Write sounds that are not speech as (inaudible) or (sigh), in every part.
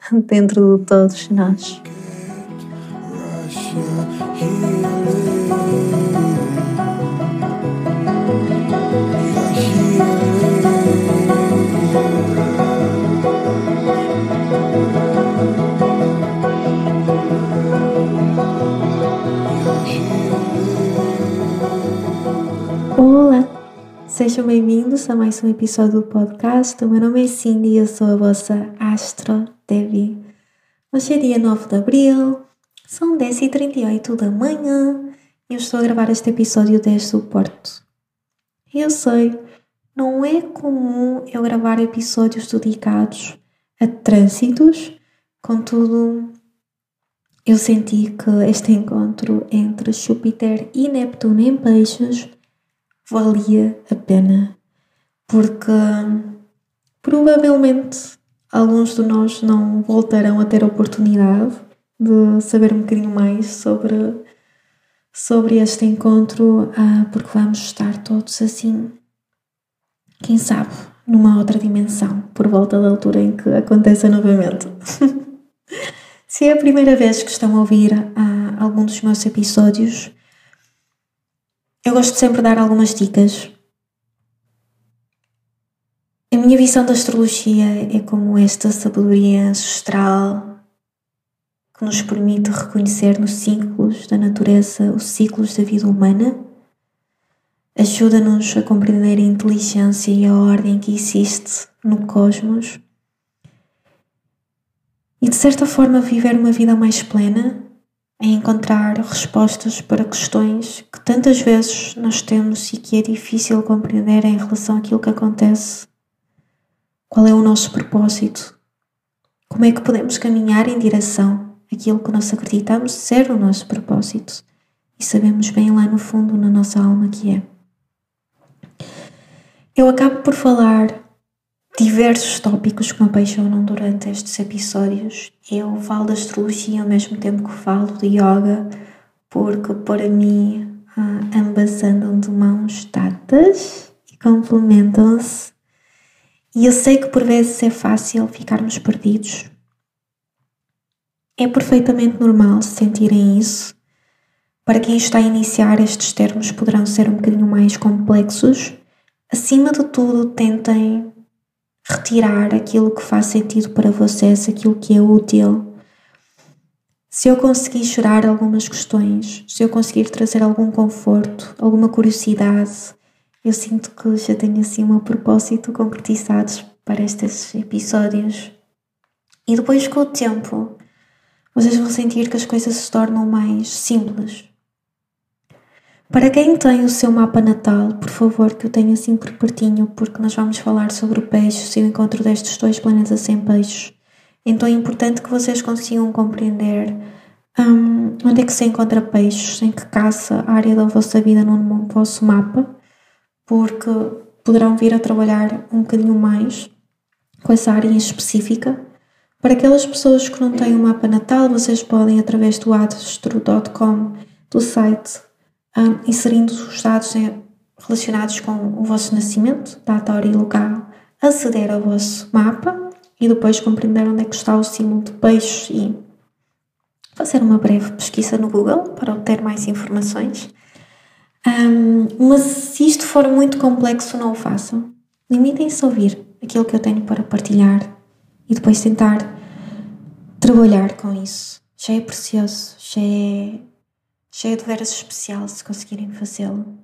(laughs) dentro de todos nós. Sejam bem-vindos a mais um episódio do podcast. O meu nome é Cindy e eu sou a vossa Astro Devi. Hoje é dia 9 de abril, são 10h38 da manhã e eu estou a gravar este episódio desde o Porto. Eu sei, não é comum eu gravar episódios dedicados a trânsitos, contudo, eu senti que este encontro entre Júpiter e Neptuno em Peixes valia a pena, porque provavelmente alguns de nós não voltarão a ter a oportunidade de saber um bocadinho mais sobre, sobre este encontro, ah, porque vamos estar todos assim, quem sabe, numa outra dimensão, por volta da altura em que aconteça novamente. (laughs) Se é a primeira vez que estão a ouvir ah, algum dos meus episódios, eu gosto sempre de dar algumas dicas. A minha visão da astrologia é como esta sabedoria ancestral que nos permite reconhecer nos ciclos da natureza os ciclos da vida humana. Ajuda-nos a compreender a inteligência e a ordem que existe no cosmos e, de certa forma, viver uma vida mais plena em encontrar respostas para questões que tantas vezes nós temos e que é difícil compreender em relação àquilo que acontece. Qual é o nosso propósito? Como é que podemos caminhar em direção àquilo que nós acreditamos ser o nosso propósito e sabemos bem lá no fundo, na nossa alma, que é? Eu acabo por falar diversos tópicos que me apaixonam durante estes episódios. Eu falo da astrologia ao mesmo tempo que falo de yoga, porque para mim ah, ambas andam de mãos dadas e complementam-se. E eu sei que por vezes é fácil ficarmos perdidos. É perfeitamente normal sentirem isso. Para quem está a iniciar, estes termos poderão ser um bocadinho mais complexos. Acima de tudo, tentem retirar aquilo que faz sentido para vocês, aquilo que é útil. Se eu conseguir chorar algumas questões, se eu conseguir trazer algum conforto, alguma curiosidade, eu sinto que já tenho assim um propósito concretizado para estes episódios. E depois, com o tempo, vocês vão sentir que as coisas se tornam mais simples. Para quem tem o seu mapa natal, por favor, que o tenha sempre pertinho, porque nós vamos falar sobre o peixe e o encontro destes dois planetas em peixes. Então é importante que vocês consigam compreender um, onde é que se encontra peixes, em que caça a área da vossa vida no vosso mapa, porque poderão vir a trabalhar um bocadinho mais com essa área em específica. Para aquelas pessoas que não têm o um mapa natal, vocês podem, através do astro.com, do site um, inserindo os dados relacionados com o vosso nascimento, data, hora e local, aceder ao vosso mapa e depois compreender onde é que está o símbolo de peixe e fazer uma breve pesquisa no Google para obter mais informações. Um, mas se isto for muito complexo, não o façam. Limitem-se a ouvir aquilo que eu tenho para partilhar e depois tentar trabalhar com isso. Já é precioso, já é cheio de veras especial se conseguirem fazê-lo.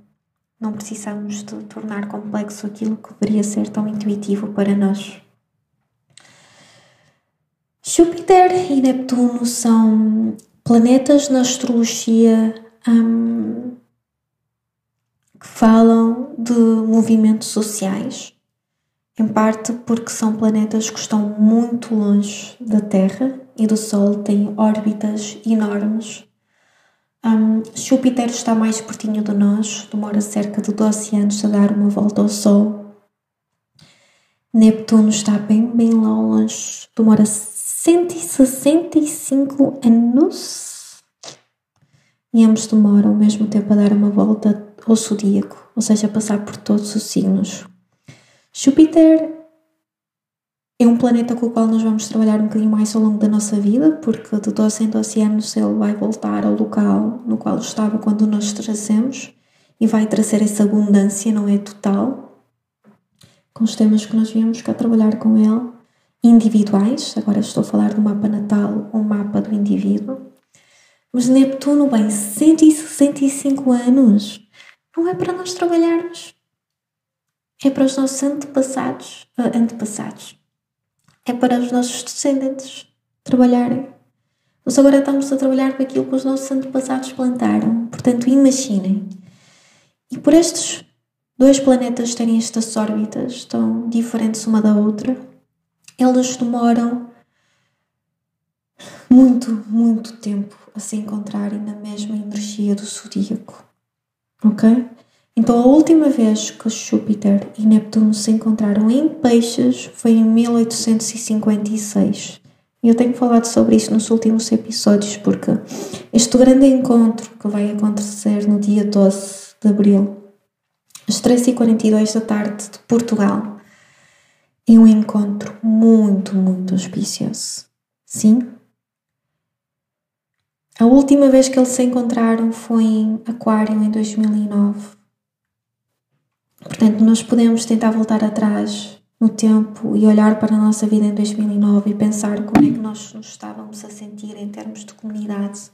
Não precisamos de tornar complexo aquilo que deveria ser tão intuitivo para nós. Júpiter e Neptuno são planetas na astrologia hum, que falam de movimentos sociais, em parte porque são planetas que estão muito longe da Terra e do Sol têm órbitas enormes. Um, Júpiter está mais pertinho de nós, demora cerca de 12 anos a dar uma volta ao Sol. Neptuno está bem, bem lá longe, demora 165 anos. E ambos demoram ao mesmo tempo a dar uma volta ao zodíaco, ou seja, passar por todos os signos. Júpiter é um planeta com o qual nós vamos trabalhar um bocadinho mais ao longo da nossa vida, porque de 12 em 12 anos ele vai voltar ao local no qual estava quando nós trazemos e vai trazer essa abundância, não é total, com os temas que nós viemos cá trabalhar com ele, individuais, agora estou a falar do mapa natal, um mapa do indivíduo, mas Neptuno, bem, 165 anos, não é para nós trabalharmos, é para os nossos antepassados, uh, antepassados é para os nossos descendentes trabalharem. Nós agora estamos a trabalhar com aquilo que os nossos antepassados plantaram. Portanto, imaginem. E por estes dois planetas terem estas órbitas tão diferentes uma da outra, eles demoram muito, muito tempo a se encontrarem na mesma energia do zodíaco. Ok? Então, a última vez que Júpiter e Neptuno se encontraram em Peixes foi em 1856. E eu tenho falado sobre isso nos últimos episódios, porque este grande encontro que vai acontecer no dia 12 de abril, às 3h42 da tarde de Portugal, é um encontro muito, muito auspicioso. Sim? A última vez que eles se encontraram foi em Aquário, em 2009. Portanto, nós podemos tentar voltar atrás no tempo e olhar para a nossa vida em 2009 e pensar como é que nós nos estávamos a sentir em termos de comunidade,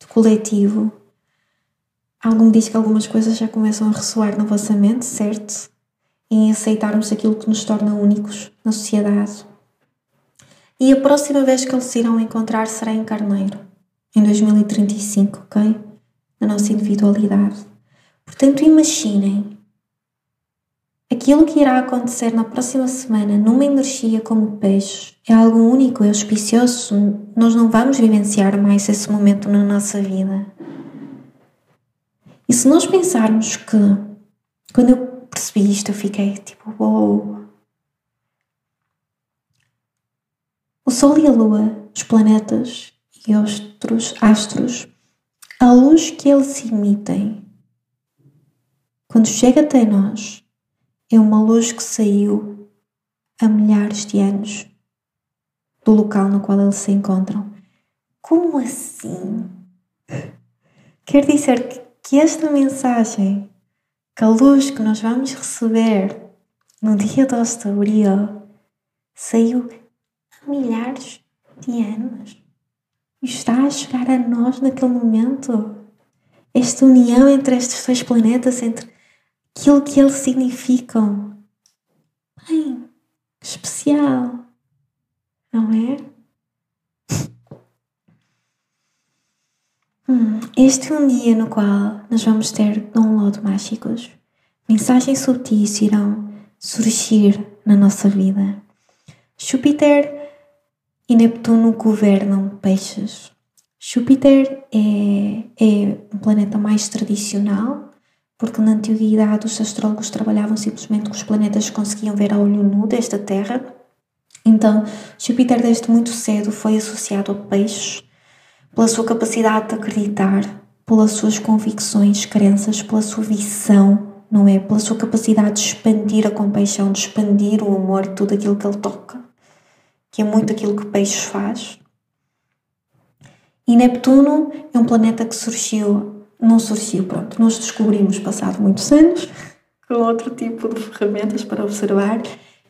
de coletivo. Algo me diz que algumas coisas já começam a ressoar na vossa mente, certo? Em aceitarmos aquilo que nos torna únicos na sociedade. E a próxima vez que eles se irão encontrar será em Carneiro, em 2035, ok? Na nossa individualidade. Portanto, imaginem Aquilo que irá acontecer na próxima semana numa energia como peixe é algo único e auspicioso. Nós não vamos vivenciar mais esse momento na nossa vida. E se nós pensarmos que, quando eu percebi isto, eu fiquei tipo, uou. O Sol e a Lua, os planetas e outros astros, a luz que eles emitem, quando chega até nós, é uma luz que saiu há milhares de anos do local no qual eles se encontram. Como assim? Quer dizer que esta mensagem, que a luz que nós vamos receber no dia 12 de abril, saiu há milhares de anos está a chegar a nós naquele momento. Esta união entre estes dois planetas, entre aquilo que eles significam. Bem, especial, não é? Hum, este é um dia no qual nós vamos ter download mágicos. Mensagens sutis irão surgir na nossa vida. Júpiter e Neptuno governam peixes. Júpiter é, é um planeta mais tradicional, porque na antiguidade os astrólogos trabalhavam simplesmente com os planetas que conseguiam ver a olho nu desta Terra. Então, Júpiter desde muito cedo foi associado a peixes pela sua capacidade de acreditar, pelas suas convicções, crenças, pela sua visão, não é? Pela sua capacidade de expandir a compaixão, de expandir o amor, tudo aquilo que ele toca, que é muito aquilo que peixes faz. E Neptuno é um planeta que surgiu não surgiu. Pronto, nós descobrimos passado muitos anos (laughs) com outro tipo de ferramentas para observar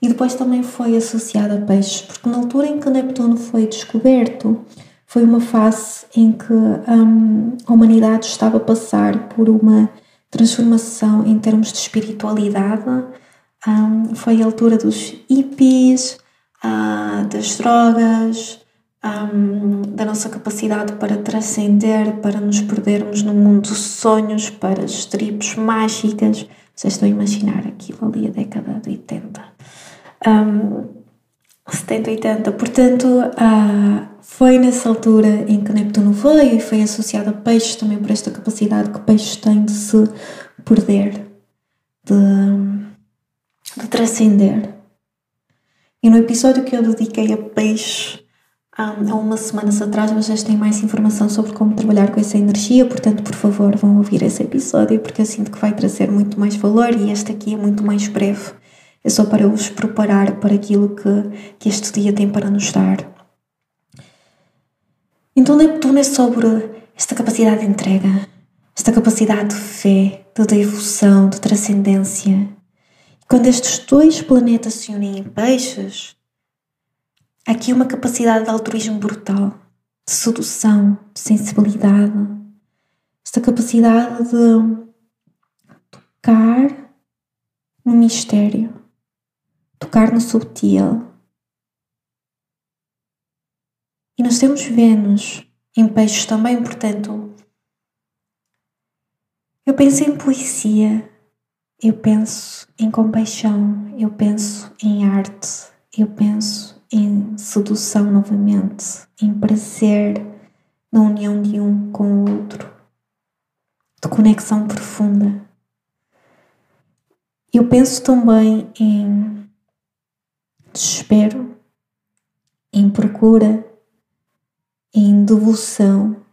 e depois também foi associado a peixes, porque na altura em que Neptuno foi descoberto foi uma fase em que um, a humanidade estava a passar por uma transformação em termos de espiritualidade. Um, foi a altura dos hippies, uh, das drogas, um, da nossa capacidade para transcender, para nos perdermos no mundo dos sonhos, para as tribos mágicas. Vocês estão a imaginar aquilo ali a década de 80. Um, 70, 80. Portanto, ah, foi nessa altura em que Neptuno veio e foi associado a peixes também por esta capacidade que peixes têm de se perder, de, de transcender. E no episódio que eu dediquei a peixes, há umas semanas atrás, vocês têm mais informação sobre como trabalhar com essa energia, portanto, por favor, vão ouvir esse episódio porque eu sinto que vai trazer muito mais valor e este aqui é muito mais breve. É só para vos preparar para aquilo que, que este dia tem para nos dar. Então, Neptuno é sobre esta capacidade de entrega, esta capacidade de fé, de devoção, de transcendência. Quando estes dois planetas se unem em peixes, há aqui uma capacidade de altruísmo brutal, de sedução, de sensibilidade, esta capacidade de tocar no mistério, tocar no subtil. E nós temos Vênus em peixes também, portanto, eu penso em poesia, eu penso em compaixão, eu penso em arte, eu penso em sedução novamente, em prazer na união de um com o outro, de conexão profunda. Eu penso também em desespero, em procura, em devoção,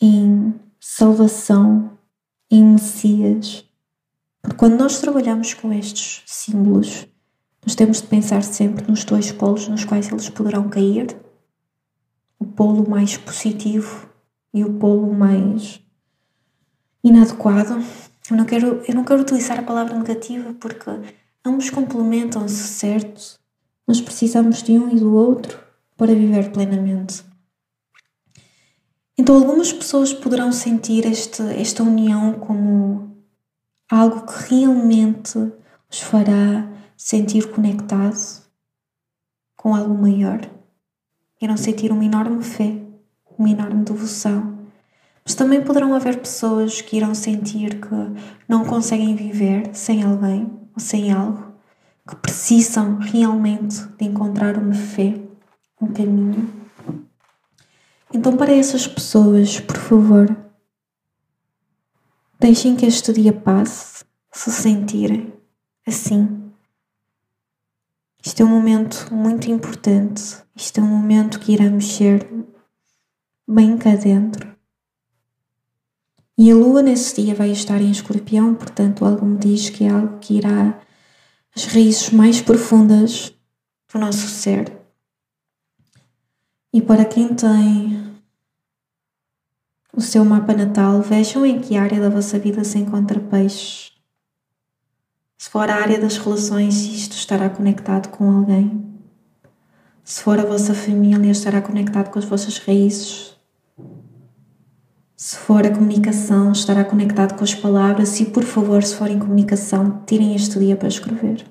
em salvação, em Messias. Porque quando nós trabalhamos com estes símbolos, nós temos de pensar sempre nos dois polos nos quais eles poderão cair: o polo mais positivo e o polo mais inadequado. Eu não quero, eu não quero utilizar a palavra negativa porque Ambos complementam-se, certo? Nós precisamos de um e do outro para viver plenamente. Então, algumas pessoas poderão sentir este, esta união como algo que realmente os fará sentir conectados com algo maior. Irão sentir uma enorme fé, uma enorme devoção. Mas também poderão haver pessoas que irão sentir que não conseguem viver sem alguém sem algo, que precisam realmente de encontrar uma fé, um caminho. Então, para essas pessoas, por favor, deixem que este dia passe, se sentirem assim. Isto é um momento muito importante, isto é um momento que irá mexer bem cá dentro. E a lua nesse dia vai estar em escorpião, portanto, algo me diz que é algo que irá às raízes mais profundas do nosso ser. E para quem tem o seu mapa natal, vejam em que área da vossa vida se encontra peixe. Se for a área das relações, isto estará conectado com alguém. Se for a vossa família, estará conectado com as vossas raízes, se for a comunicação, estará conectado com as palavras e, por favor, se for em comunicação, tirem este dia para escrever.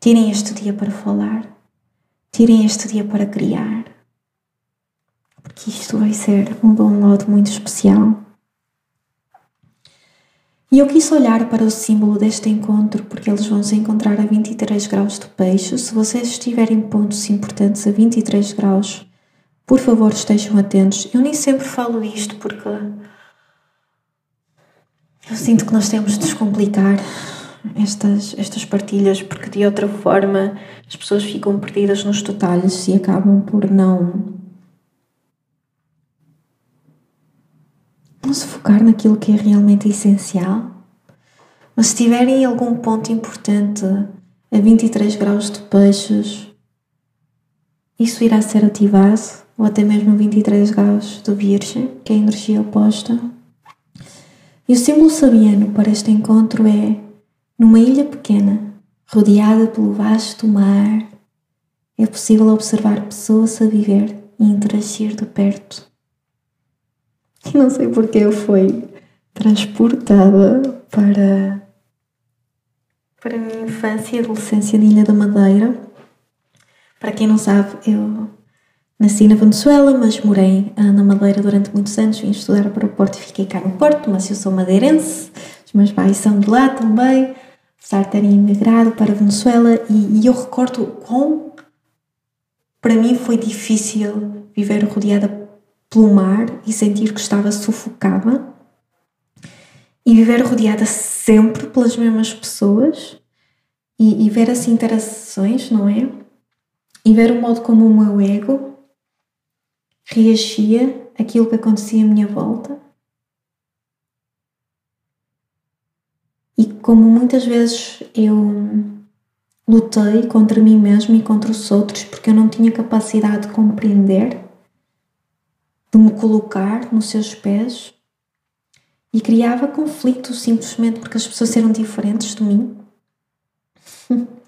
Tirem este dia para falar. Tirem este dia para criar. Porque isto vai ser um download muito especial. E eu quis olhar para o símbolo deste encontro porque eles vão se encontrar a 23 graus de peixe. Se vocês estiverem pontos importantes a 23 graus por favor, estejam atentos. Eu nem sempre falo isto porque eu sinto que nós temos de descomplicar estas, estas partilhas porque de outra forma as pessoas ficam perdidas nos detalhes e acabam por não não se focar naquilo que é realmente essencial. Mas se tiverem algum ponto importante a 23 graus de peixes, isso irá ser ativado ou até mesmo 23 graus do Virgem, que é a energia oposta. E o símbolo sabiano para este encontro é numa ilha pequena, rodeada pelo vasto mar, é possível observar pessoas a viver e interagir de perto. (laughs) Não sei porque eu fui transportada para para a minha infância e adolescência de Ilha da Madeira. Para quem não sabe, eu Nasci na Venezuela, mas morei ah, na Madeira durante muitos anos. Vim estudar para o Porto e fiquei cá no Porto, mas eu sou madeirense. Os meus pais são de lá também. apesar de terem imigrado para a Venezuela, e, e eu recordo quão para mim foi difícil viver rodeada pelo mar e sentir que estava sufocada e viver rodeada sempre pelas mesmas pessoas e, e, ver as interações, não é? E ver o modo como o meu ego reagia aquilo que acontecia à minha volta. E como muitas vezes eu lutei contra mim mesmo e contra os outros porque eu não tinha capacidade de compreender, de me colocar nos seus pés e criava conflitos simplesmente porque as pessoas eram diferentes de mim. (laughs)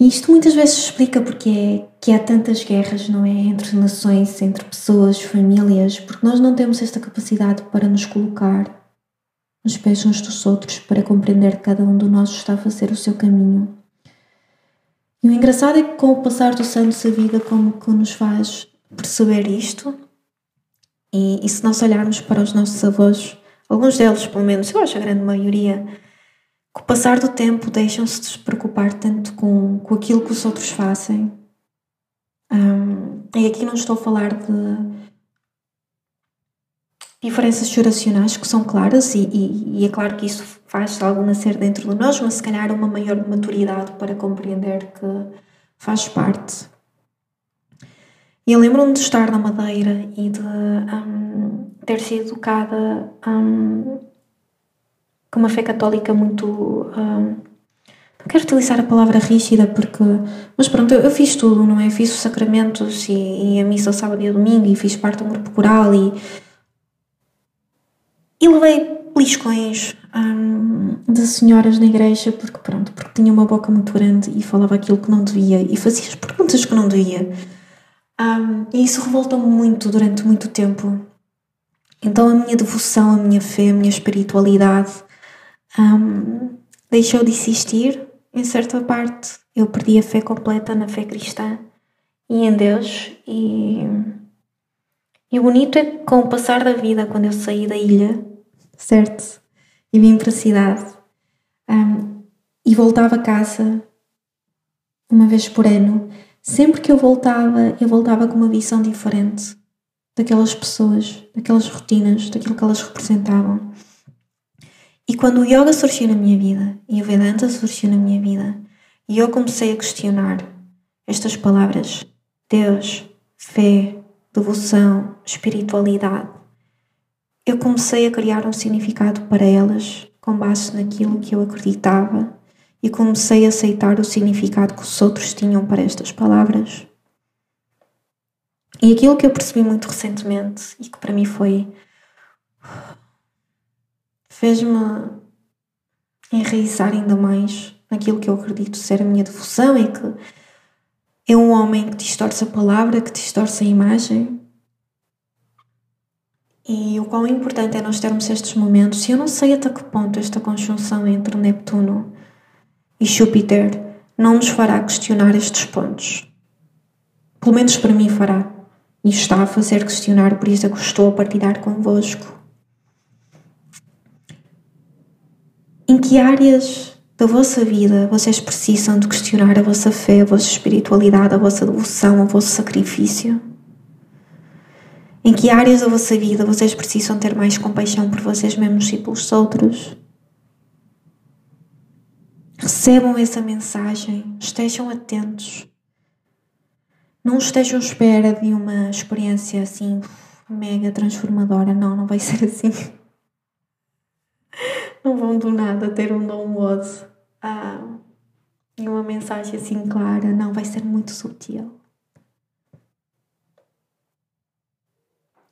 E isto muitas vezes explica porque é que há tantas guerras, não é? Entre nações, entre pessoas, famílias, porque nós não temos esta capacidade para nos colocar nos pés uns dos outros, para compreender que cada um de nós está a fazer o seu caminho. E o engraçado é que com o passar dos anos a vida como que nos faz perceber isto e, e se nós olharmos para os nossos avós, alguns deles, pelo menos, eu acho a grande maioria, com o passar do tempo deixam-se de se preocupar tanto com, com aquilo que os outros fazem. Um, e aqui não estou a falar de diferenças geracionais que são claras, e, e, e, é claro que isso faz algo nascer dentro de nós, mas se calhar uma maior maturidade para compreender que faz parte. E eu lembro-me de estar na Madeira e de um, ter sido educada um, com uma fé católica muito. Um, não quero utilizar a palavra rígida porque. Mas pronto, eu, eu fiz tudo, não é? Fiz os sacramentos e, e a missa ao sábado e ao domingo e fiz parte do grupo coral e. E levei liscões um, de senhoras na igreja porque pronto, porque tinha uma boca muito grande e falava aquilo que não devia e fazia as perguntas que não devia. Um, e isso revoltou-me muito durante muito tempo. Então a minha devoção, a minha fé, a minha espiritualidade um, deixou de existir em certa parte. Eu perdi a fé completa na fé cristã e em Deus. E, e o bonito é que com o passar da vida, quando eu saí da ilha, certo? E vim para a cidade um, e voltava a casa uma vez por ano Sempre que eu voltava, eu voltava com uma visão diferente daquelas pessoas, daquelas rotinas, daquilo que elas representavam. E quando o yoga surgiu na minha vida e o Vedanta surgiu na minha vida, e eu comecei a questionar estas palavras: Deus, fé, devoção, espiritualidade, eu comecei a criar um significado para elas com base naquilo que eu acreditava e comecei a aceitar o significado que os outros tinham para estas palavras. E aquilo que eu percebi muito recentemente e que para mim foi. fez-me enraizar ainda mais naquilo que eu acredito ser a minha devoção é que é um homem que distorce a palavra, que distorce a imagem. E o quão importante é nós termos estes momentos. E eu não sei até que ponto esta conjunção entre Neptuno e Júpiter não nos fará questionar estes pontos. Pelo menos para mim fará. E está a fazer questionar, por isso é que estou a partilhar convosco. Em que áreas da vossa vida vocês precisam de questionar a vossa fé, a vossa espiritualidade, a vossa devoção, o vosso sacrifício? Em que áreas da vossa vida vocês precisam ter mais compaixão por vocês mesmos e pelos outros? Recebam essa mensagem, estejam atentos. Não estejam à espera de uma experiência assim mega transformadora. Não, não vai ser assim. Não vão do nada ter um download ah, uma mensagem assim clara. Não, vai ser muito sutil.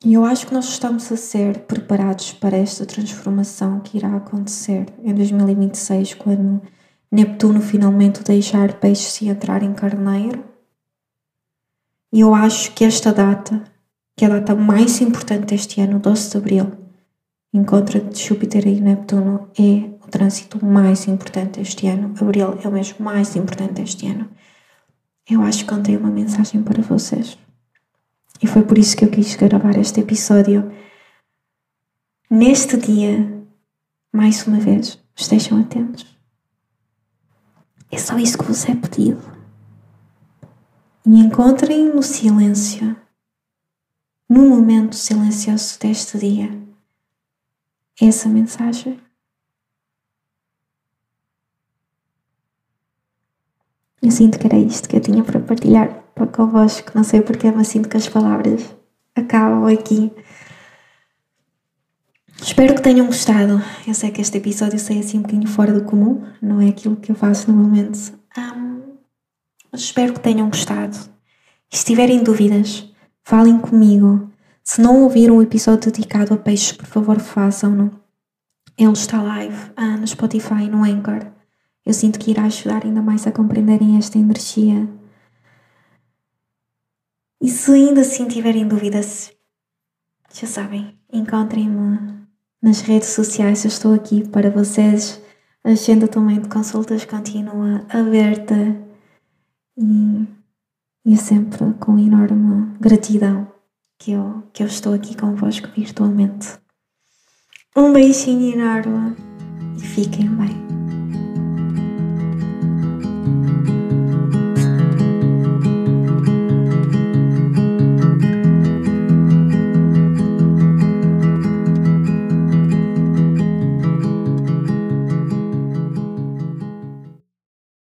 E eu acho que nós estamos a ser preparados para esta transformação que irá acontecer em 2026, quando Neptuno finalmente deixar peixes se entrar em carneiro. E eu acho que esta data, que é a data mais importante deste ano, 12 de Abril, encontro de Júpiter e Neptuno, é o trânsito mais importante deste ano. Abril é o mês mais importante deste ano. Eu acho que contei uma mensagem para vocês. E foi por isso que eu quis gravar este episódio. Neste dia, mais uma vez, estejam atentos. É só isso que vos é pedido. E encontrem no silêncio, no momento silencioso deste dia, essa mensagem. Eu sinto que era isto que eu tinha para partilhar para convosco. Não sei porque, mas sinto que as palavras acabam aqui. Espero que tenham gostado. Eu sei que este episódio sai assim um bocadinho fora do comum, não é aquilo que eu faço normalmente. Um, mas espero que tenham gostado. E se tiverem dúvidas, falem comigo. Se não ouviram o episódio dedicado a peixes, por favor façam-no. Ele está live ah, no Spotify, no Anchor. Eu sinto que irá ajudar ainda mais a compreenderem esta energia. E se ainda assim tiverem dúvidas, já sabem, encontrem-me nas redes sociais, eu estou aqui para vocês. A agenda também de consultas continua aberta e, e é sempre com enorme gratidão que eu, que eu estou aqui convosco virtualmente. Um beijinho enorme e fiquem bem.